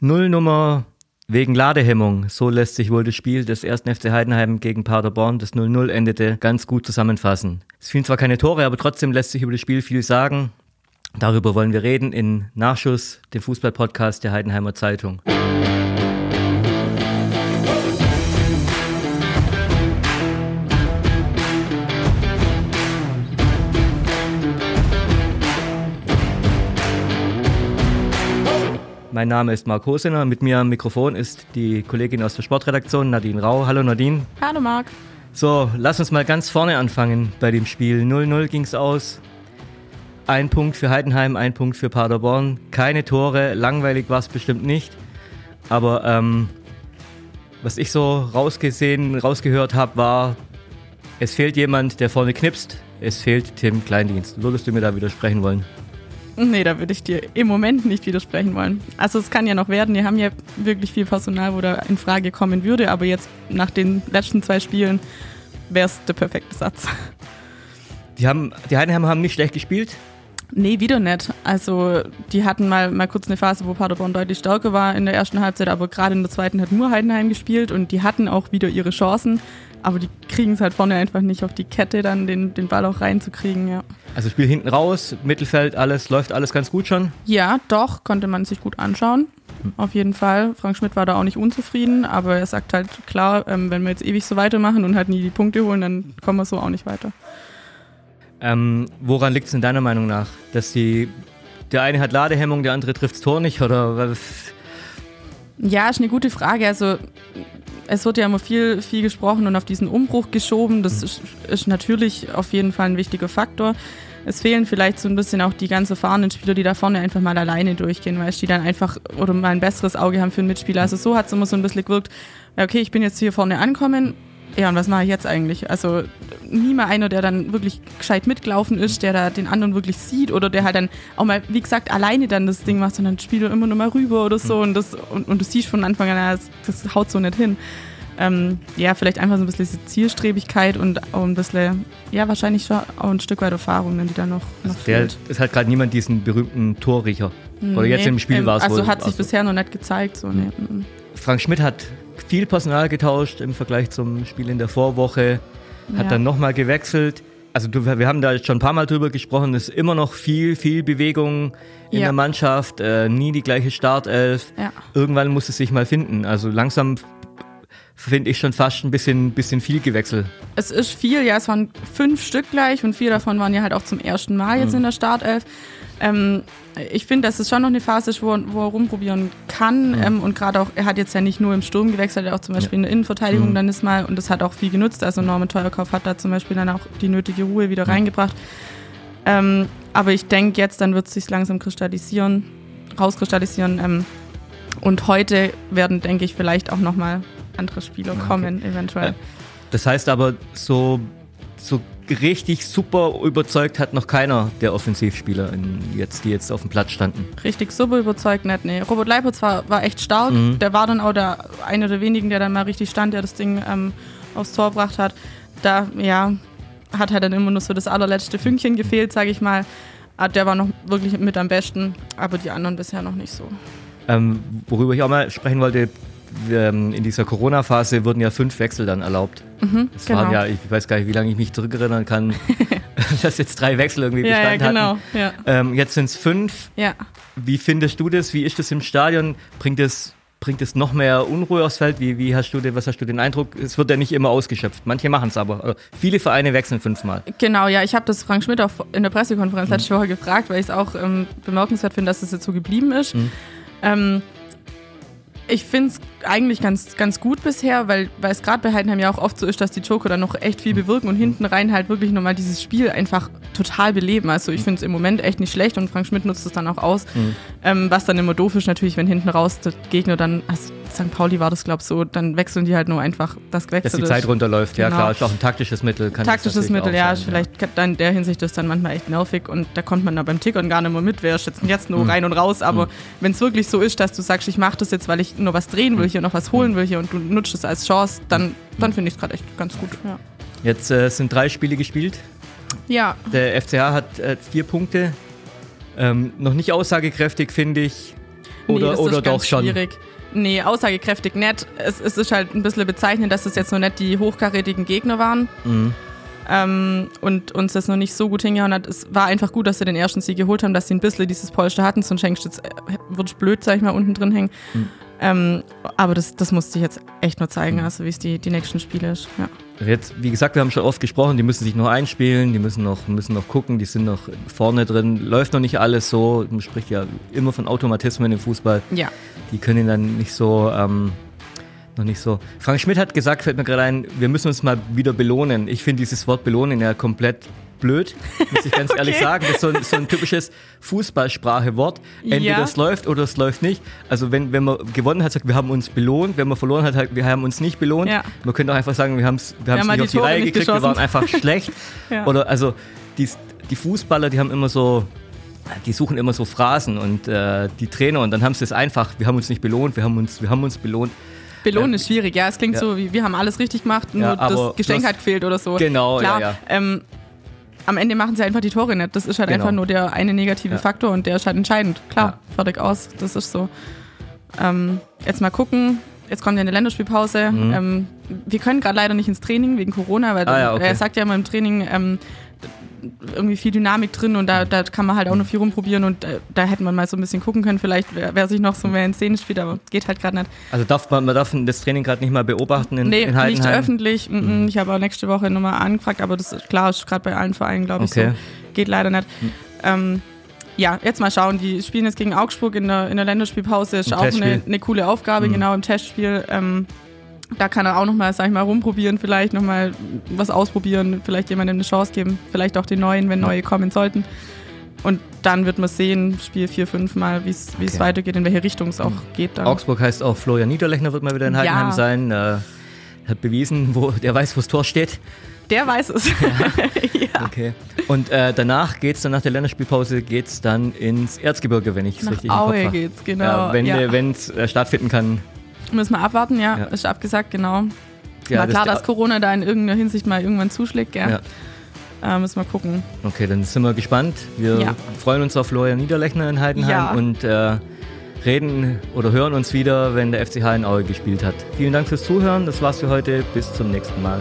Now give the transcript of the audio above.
Nullnummer wegen Ladehemmung. So lässt sich wohl das Spiel des 1. FC Heidenheim gegen Paderborn, das 0-0 endete, ganz gut zusammenfassen. Es fielen zwar keine Tore, aber trotzdem lässt sich über das Spiel viel sagen. Darüber wollen wir reden in Nachschuss, dem Fußballpodcast der Heidenheimer Zeitung. Mein Name ist Marc Hosener. Mit mir am Mikrofon ist die Kollegin aus der Sportredaktion, Nadine Rau. Hallo Nadine. Hallo Marc. So, lass uns mal ganz vorne anfangen bei dem Spiel. 0-0 ging es aus. Ein Punkt für Heidenheim, ein Punkt für Paderborn. Keine Tore, langweilig war es bestimmt nicht. Aber ähm, was ich so rausgesehen, rausgehört habe, war, es fehlt jemand, der vorne knipst. Es fehlt Tim Kleindienst. Würdest du mir da widersprechen wollen? Nee, da würde ich dir im Moment nicht widersprechen wollen. Also es kann ja noch werden. Wir haben ja wirklich viel Personal, wo da in Frage kommen würde, aber jetzt nach den letzten zwei Spielen wäre es der perfekte Satz. Die, haben, die Heidenheimer haben nicht schlecht gespielt. Nee, wieder nicht. Also die hatten mal, mal kurz eine Phase, wo Paderborn deutlich stärker war in der ersten Halbzeit, aber gerade in der zweiten hat nur Heidenheim gespielt und die hatten auch wieder ihre Chancen, aber die kriegen es halt vorne einfach nicht auf die Kette, dann den, den Ball auch reinzukriegen, ja. Also Spiel hinten raus, Mittelfeld, alles, läuft alles ganz gut schon? Ja, doch, konnte man sich gut anschauen. Auf jeden Fall. Frank Schmidt war da auch nicht unzufrieden, aber er sagt halt klar, ähm, wenn wir jetzt ewig so weitermachen und halt nie die Punkte holen, dann kommen wir so auch nicht weiter. Ähm, woran liegt es in deiner Meinung nach? Dass die, der eine hat Ladehemmung, der andere trifft das Tor nicht? Oder? Ja, ist eine gute Frage. Also es wird ja immer viel, viel gesprochen und auf diesen Umbruch geschoben. Das ist, ist, natürlich auf jeden Fall ein wichtiger Faktor. Es fehlen vielleicht so ein bisschen auch die ganz erfahrenen Spieler, die da vorne einfach mal alleine durchgehen, weil die dann einfach oder mal ein besseres Auge haben für einen Mitspieler. Also so hat es immer so ein bisschen gewirkt, okay, ich bin jetzt hier vorne ankommen, ja, und was mache ich jetzt eigentlich? Also nie mal einer, der dann wirklich gescheit mitgelaufen ist, der da den anderen wirklich sieht oder der halt dann auch mal, wie gesagt, alleine dann das Ding macht, sondern spielt er immer nur mal rüber oder so und, das, und, und du siehst von Anfang an, das, das haut so nicht hin. Ähm, ja, vielleicht einfach so ein bisschen diese Zielstrebigkeit und auch ein bisschen, ja, wahrscheinlich schon auch ein Stück weit Erfahrung, die da noch, noch also der, Es hat gerade niemand diesen berühmten Torriecher. Oder nee, jetzt im Spiel ähm, war es Also wohl, hat sich also. bisher noch nicht gezeigt. So, nee. Frank Schmidt hat viel Personal getauscht im Vergleich zum Spiel in der Vorwoche, hat ja. dann nochmal gewechselt. Also wir haben da schon ein paar Mal drüber gesprochen, es ist immer noch viel, viel Bewegung in ja. der Mannschaft, äh, nie die gleiche Startelf. Ja. Irgendwann muss es sich mal finden. Also langsam finde ich schon fast ein bisschen, bisschen viel gewechselt. Es ist viel, ja, es waren fünf Stück gleich und vier davon waren ja halt auch zum ersten Mal jetzt mhm. in der Startelf. Ähm, ich finde, dass es schon noch eine Phase ist, wo, wo er rumprobieren kann. Mhm. Ähm, und gerade auch, er hat jetzt ja nicht nur im Sturm gewechselt, er hat auch zum Beispiel ja. in der Innenverteidigung mhm. dann ist mal, und das hat auch viel genutzt. Also Norman Teuerkauf hat da zum Beispiel dann auch die nötige Ruhe wieder mhm. reingebracht. Ähm, aber ich denke, jetzt dann wird es sich langsam kristallisieren, rauskristallisieren. Ähm, und heute werden, denke ich, vielleicht auch nochmal andere Spieler okay. kommen, eventuell. Äh, das heißt aber, so, so richtig super überzeugt hat noch keiner der Offensivspieler, in, jetzt, die jetzt auf dem Platz standen. Richtig super überzeugt nicht, nee. Robert Leipitz war, war echt stark. Mhm. Der war dann auch der, einer der wenigen, der dann mal richtig stand, der das Ding ähm, aufs Tor gebracht hat. Da, ja, hat halt dann immer nur so das allerletzte Fünkchen gefehlt, sage ich mal. Ah, der war noch wirklich mit am besten, aber die anderen bisher noch nicht so. Ähm, worüber ich auch mal sprechen wollte, ähm, in dieser Corona-Phase wurden ja fünf Wechsel dann erlaubt. Mhm, das genau. waren ja, ich weiß gar nicht, wie lange ich mich zurückerinnern kann, dass jetzt drei Wechsel irgendwie ja, bestanden ja, genau, hatten. Ja. Ähm, jetzt sind es fünf. Ja. Wie findest du das? Wie ist das im Stadion? Bringt es bringt es noch mehr Unruhe aufs Feld? Wie, wie hast du den, was hast du den Eindruck? Es wird ja nicht immer ausgeschöpft. Manche machen es aber. Also viele Vereine wechseln fünfmal. Genau, ja, ich habe das Frank Schmidt auch in der Pressekonferenz mhm. letzte Woche gefragt, weil ich es auch ähm, bemerkenswert finde, dass es jetzt so geblieben ist. Mhm. Ähm, ich finde es eigentlich ganz, ganz gut bisher, weil, weil es gerade bei Heidenheim ja auch oft so ist, dass die Joker dann noch echt viel bewirken und hinten rein halt wirklich nochmal dieses Spiel einfach total beleben. Also ich finde es im Moment echt nicht schlecht und Frank Schmidt nutzt es dann auch aus. Mhm. Ähm, was dann immer doof ist natürlich, wenn hinten raus der Gegner dann, also St. Pauli war das glaube ich so, dann wechseln die halt nur einfach das gewechselt Dass die Zeit runterläuft, genau. ja klar, ist auch ein taktisches Mittel. taktisches Mittel, ja, sein, vielleicht ja. dann in der Hinsicht ist dann manchmal echt nervig und da kommt man da beim Tickern gar nicht mehr mit, wer jetzt, jetzt nur mhm. rein und raus, aber mhm. wenn es wirklich so ist, dass du sagst, ich mache das jetzt, weil ich nur was drehen will mhm. hier, noch was holen will hier und du nutzt es als Chance, dann, dann finde ich es gerade echt ganz gut. Ja. Jetzt äh, sind drei Spiele gespielt. Ja. Der FCH hat äh, vier Punkte. Ähm, noch nicht aussagekräftig, finde ich. Oder, das oder doch schon? schwierig. Nee, aussagekräftig nicht. Es, es ist halt ein bisschen bezeichnend, dass es jetzt noch nicht die hochkarätigen Gegner waren. Mhm. Ähm, und uns das noch nicht so gut hingehauen hat. Es war einfach gut, dass sie den ersten Sieg geholt haben, dass sie ein bisschen dieses Polster hatten. Sonst hängst du jetzt, äh, ich blöd, sag ich mal, unten drin hängen. Mhm. Ähm, aber das, das musste ich jetzt echt nur zeigen, also wie es die, die nächsten Spiele ist. Ja. Jetzt, wie gesagt, wir haben schon oft gesprochen, die müssen sich noch einspielen, die müssen noch, müssen noch gucken, die sind noch vorne drin. Läuft noch nicht alles so. Man spricht ja immer von Automatismen im Fußball. ja. Die können dann nicht so, ähm, noch nicht so. Frank Schmidt hat gesagt, fällt mir gerade ein, wir müssen uns mal wieder belohnen. Ich finde dieses Wort belohnen ja komplett blöd, muss ich ganz ehrlich Okay. sagen. Das ist so ein, so ein typisches Fußballsprachewort. Entweder Ja. es läuft oder es läuft nicht. Also wenn, wenn man gewonnen hat, sagt, wir haben uns belohnt. Wenn man verloren hat, halt, wir haben uns nicht belohnt. Ja. Man könnte auch einfach sagen, wir haben es wir haben's haben halt nicht auf die Tore Reihe gekriegt, wir waren einfach schlecht. Ja. Oder also die, die Fußballer, die haben immer so, die suchen immer so Phrasen und äh, die Trainer und dann haben sie es einfach, wir haben uns nicht belohnt, wir haben uns, wir haben uns belohnt. Belohnen ist schwierig, ja. Es klingt Ja. so, wie wir haben alles richtig gemacht, nur Ja, das Geschenk hat gefehlt oder so. Genau, Klar, ja, ja. Ähm, am Ende machen sie einfach die Tore nicht. Das ist halt Genau. einfach nur der eine negative Ja. Faktor und der ist halt entscheidend. Klar, fertig aus. Das ist so. Ähm, jetzt mal gucken. Jetzt kommt ja eine Länderspielpause. Ähm, wir können gerade leider nicht ins Training wegen Corona, weil Mhm. Ah ja, okay. er sagt ja immer im Training ähm, irgendwie viel Dynamik drin und da, da kann man halt auch noch viel rumprobieren und äh, da hätte man mal so ein bisschen gucken können, vielleicht wer, wer sich noch so mehr in Szene spielt, aber geht halt gerade nicht. Also darf man, man darf das Training gerade nicht mal beobachten in, Nee, in nicht Heidenheim? öffentlich. Mhm. Ich habe auch nächste Woche nochmal angefragt, aber das ist klar, ist gerade bei allen Vereinen, glaube ich, Okay. So. Geht leider nicht. Ähm, ja, jetzt mal schauen. Die spielen jetzt gegen Augsburg in der, in der Länderspielpause. Ist Im auch eine, eine coole Aufgabe, Mhm. genau im Testspiel. Ähm, da kann er auch nochmal, sag ich mal, rumprobieren, vielleicht nochmal was ausprobieren, vielleicht jemandem eine Chance geben, vielleicht auch den neuen, wenn Ja. neue kommen sollten. Und dann wird man sehen, Spiel 4, 5 Mal, wie es Okay. weitergeht, in welche Richtung es auch geht. Dann. Augsburg heißt auch Florian Niederlechner wird mal wieder in Heidenheim Ja. sein. Äh, hat bewiesen, wo der weiß, wo das Tor steht. Der weiß es. ja. Okay. Und äh, danach geht's dann nach der Länderspielpause geht's dann ins Erzgebirge, wenn ich es richtig im Kopf Aue habe. geht's, genau. Ja, wenn ja. es äh, stattfinden kann. Müssen wir abwarten, ja. Ja. Ist abgesagt, genau. Ja, War klar, das- dass Corona da in irgendeiner Hinsicht mal irgendwann zuschlägt, gell? Ja. Äh, müssen wir gucken. Okay, dann sind wir gespannt. Wir Ja. freuen uns auf Florian Niederlechner in Heidenheim Ja. und äh, reden oder hören uns wieder, wenn der FCH in Aue gespielt hat. Vielen Dank fürs Zuhören. Das war's für heute. Bis zum nächsten Mal.